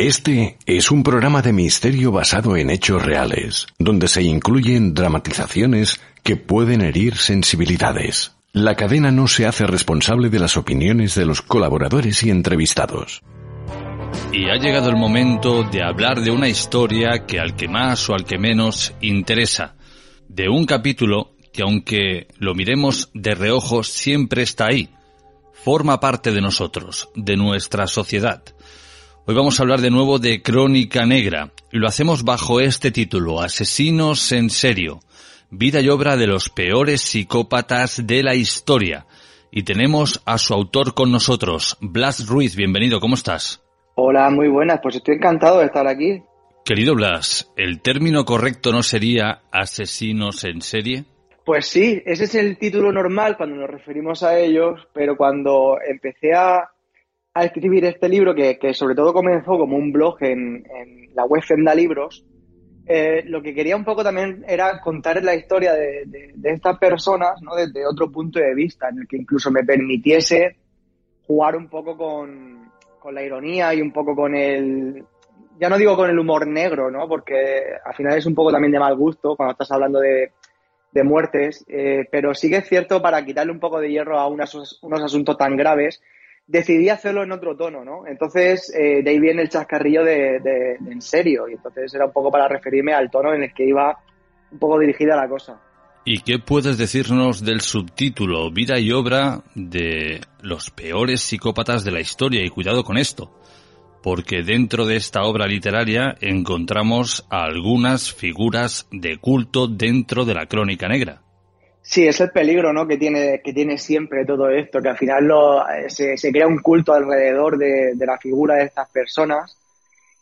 Este es un programa de misterio basado en hechos reales, donde se incluyen dramatizaciones que pueden herir sensibilidades. La cadena no se hace responsable de las opiniones de los colaboradores y entrevistados. Y ha llegado el momento de hablar de una historia que al que más o al que menos interesa. De un capítulo que aunque lo miremos de reojo siempre está ahí. Forma parte de nosotros, de nuestra sociedad. Hoy vamos a hablar de nuevo de Crónica Negra y lo hacemos bajo este título, Asesinos en serio, vida y obra de los peores psicópatas de la historia. Y tenemos a su autor con nosotros, Blas Ruiz, bienvenido, ¿cómo estás? Hola, muy buenas, pues estoy encantado de estar aquí. Querido Blas, ¿el término correcto no sería asesinos en serie? Pues sí, ese es el título normal cuando nos referimos a ellos, pero cuando empecé a a escribir este libro, que, sobre todo comenzó como un blog en, la web Fenda Libros, eh, lo que quería un poco también era contar la historia de, estas personas ¿no? desde otro punto de vista, en el que incluso me permitiese jugar un poco con, la ironía y un poco con el, ya no digo con el humor negro, ¿no? porque al final es un poco también de mal gusto cuando estás hablando de, muertes, eh, pero sí que es cierto para quitarle un poco de hierro a unos asuntos tan graves decidí hacerlo en otro tono, ¿no? Entonces, eh, de ahí viene el chascarrillo de, en serio, y entonces era un poco para referirme al tono en el que iba un poco dirigida la cosa. ¿Y qué puedes decirnos del subtítulo Vida y obra de los peores psicópatas de la historia? Y cuidado con esto, porque dentro de esta obra literaria encontramos algunas figuras de culto dentro de la crónica negra. Sí, es el peligro ¿no? que, tiene, que tiene siempre todo esto, que al final lo, se, crea un culto alrededor de, la figura de estas personas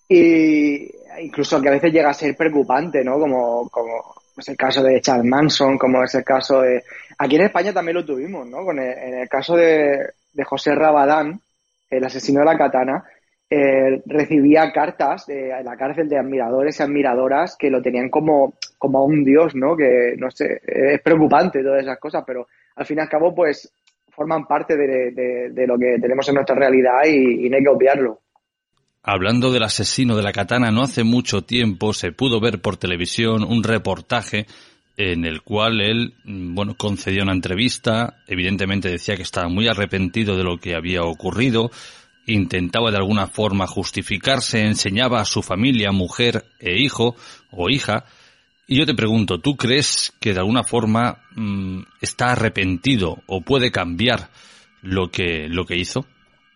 y incluso que a veces llega a ser preocupante, ¿no? Como, como es el caso de Charles Manson, como es el caso de... Aquí en España también lo tuvimos, ¿no? Con en el caso de, de José Rabadán, el asesino de la katana, eh, recibía cartas de la cárcel de admiradores y admiradoras que lo tenían como, como a un dios, ¿no? Que, no sé, es preocupante todas esas cosas, pero al fin y al cabo, pues forman parte de, lo que tenemos en nuestra realidad y, no hay que obviarlo. Hablando del asesino de la katana, no hace mucho tiempo se pudo ver por televisión un reportaje en el cual él, bueno, concedió una entrevista, evidentemente decía que estaba muy arrepentido de lo que había ocurrido, intentaba de alguna forma justificarse, enseñaba a su familia, mujer e hijo o hija. Y yo te pregunto, ¿tú crees que de alguna forma mm, está arrepentido o puede cambiar lo que, lo que hizo?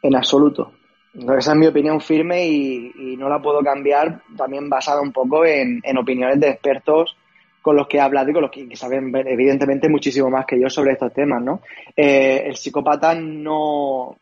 En absoluto. Esa es mi opinión firme y, no la puedo cambiar también basada un poco en, opiniones de expertos con los que he hablado y con los que, saben evidentemente muchísimo más que yo sobre estos temas, ¿no? Eh, el psicópata no,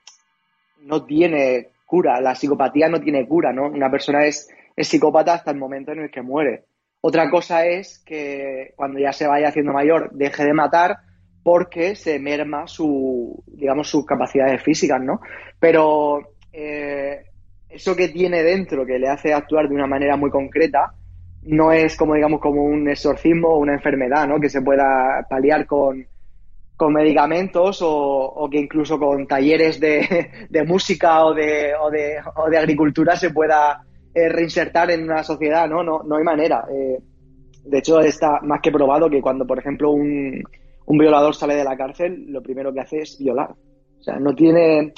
no tiene cura, la psicopatía no tiene cura, ¿no? Una persona es, psicópata hasta el momento en el que muere. Otra cosa es que cuando ya se vaya haciendo mayor deje de matar porque se merma su, digamos, sus capacidades físicas, ¿no? Pero eh, eso que tiene dentro, que le hace actuar de una manera muy concreta, no es como, digamos, como un exorcismo o una enfermedad, ¿no? Que se pueda paliar con, con medicamentos o, que incluso con talleres de, música o de, o, de, o de, agricultura se pueda eh, reinsertar en una sociedad, ¿no? No, no hay manera. Eh, de hecho, está más que probado que cuando, por ejemplo, un, un violador sale de la cárcel, lo primero que hace es violar. O sea, no tiene...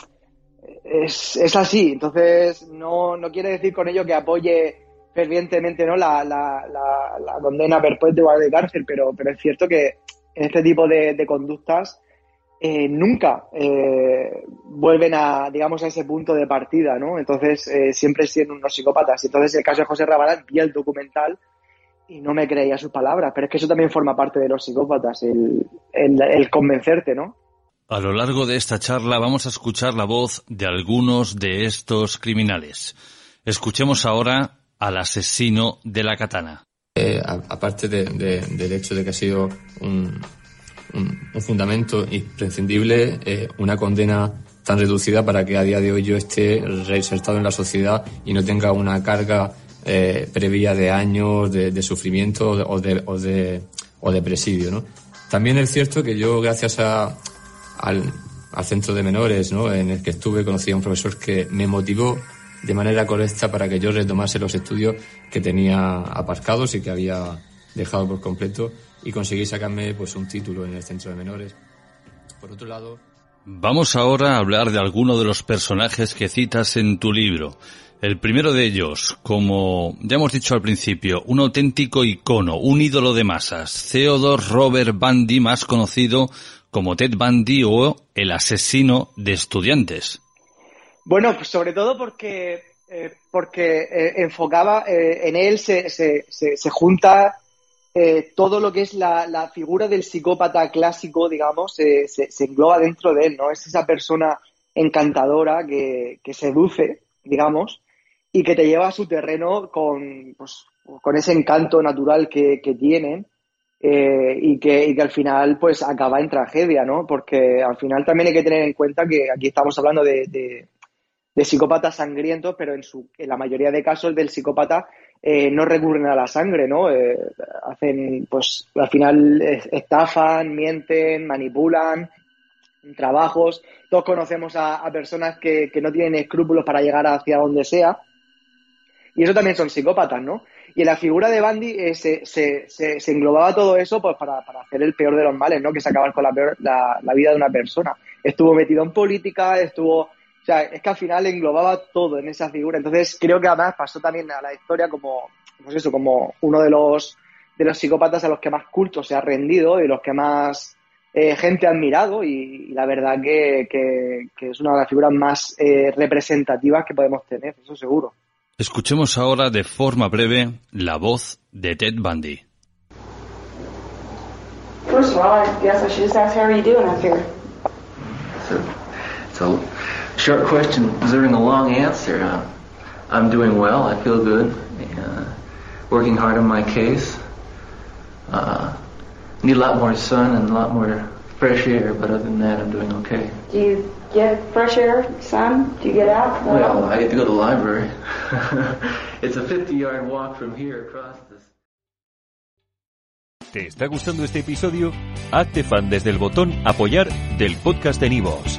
Es, es así. Entonces, no, no quiere decir con ello que apoye fervientemente ¿no? la, la, la, la condena perpetua de cárcel, pero, pero es cierto que en este tipo de, conductas eh, nunca eh, vuelven a, digamos, a ese punto de partida, ¿no? Entonces, eh, siempre siendo unos psicópatas. Entonces, el caso de José Rabalán, vi el documental y no me creía sus palabras, pero es que eso también forma parte de los psicópatas, el, el convencerte, ¿no? A lo largo de esta charla vamos a escuchar la voz de algunos de estos criminales. Escuchemos ahora al asesino de la katana. Eh, aparte del hecho de que ha sido un, fundamento imprescindible, eh, una condena tan reducida para que a día de hoy yo esté reinsertado en la sociedad y no tenga una carga eh, previa de años de, sufrimiento o de, o de, de presidio. También es cierto que yo, gracias a, al, al centro de menores ¿no? en el que estuve, conocí a un profesor que me motivó de manera correcta para que yo retomase los estudios que tenía aparcados y que había dejado por completo y conseguí sacarme pues un título en el centro de menores. Por otro lado, Vamos ahora a hablar de alguno de los personajes que citas en tu libro. El primero de ellos, como ya hemos dicho al principio, un auténtico icono, un ídolo de masas, Theodore Robert Bundy, más conocido como Ted Bundy o el asesino de estudiantes. Bueno, pues sobre todo porque, eh, porque eh, enfocaba, eh, en él se, se, se, junta todo lo que es la, la, figura del psicópata clásico, digamos, se, engloba dentro de él, ¿no? Es esa persona encantadora que, que seduce, digamos, y que te lleva a su terreno con, pues, con ese encanto natural que, que tienen eh, y, que, que, al final pues acaba en tragedia, ¿no? Porque al final también hay que tener en cuenta que aquí estamos hablando de, psicópatas sangrientos, pero en, su, en la mayoría de casos del psicópata eh, no recurren a la sangre, ¿no? Eh, hacen, pues al final estafan, mienten, manipulan, trabajos. Todos conocemos a, a personas que, que, no tienen escrúpulos para llegar hacia donde sea. Y eso también son psicópatas, ¿no? Y en la figura de Bandy eh, se, se, se, englobaba todo eso pues para, para, hacer el peor de los males, ¿no? Que es acabar con la, la, la, vida de una persona. Estuvo metido en política, estuvo... O sea, es que al final englobaba todo en esa figura. Entonces creo que además pasó también a la historia como, pues eso, como uno de los, de los psicópatas a los que más culto se ha rendido y los que más eh, gente ha admirado y, la verdad que, que, que, es una de las figuras más eh, representativas que podemos tener, eso seguro. Escuchemos ahora de forma breve la voz de Ted Bundy. First of all, I guess I should just ask how are you doing up here? It's a short question deserving a long answer. Uh, I'm doing well. I feel good. Uh, working hard on my case. Uh, need a lot more sun and a lot more fresh air, but other than that, I'm doing okay. Do you get fresh air, sun? Do you get out? No. Well, I get to go to the library. it's a 50-yard walk from here across this. ¿Te está gustando este episodio? Hazte fan desde el botón Apoyar del podcast de Nivos.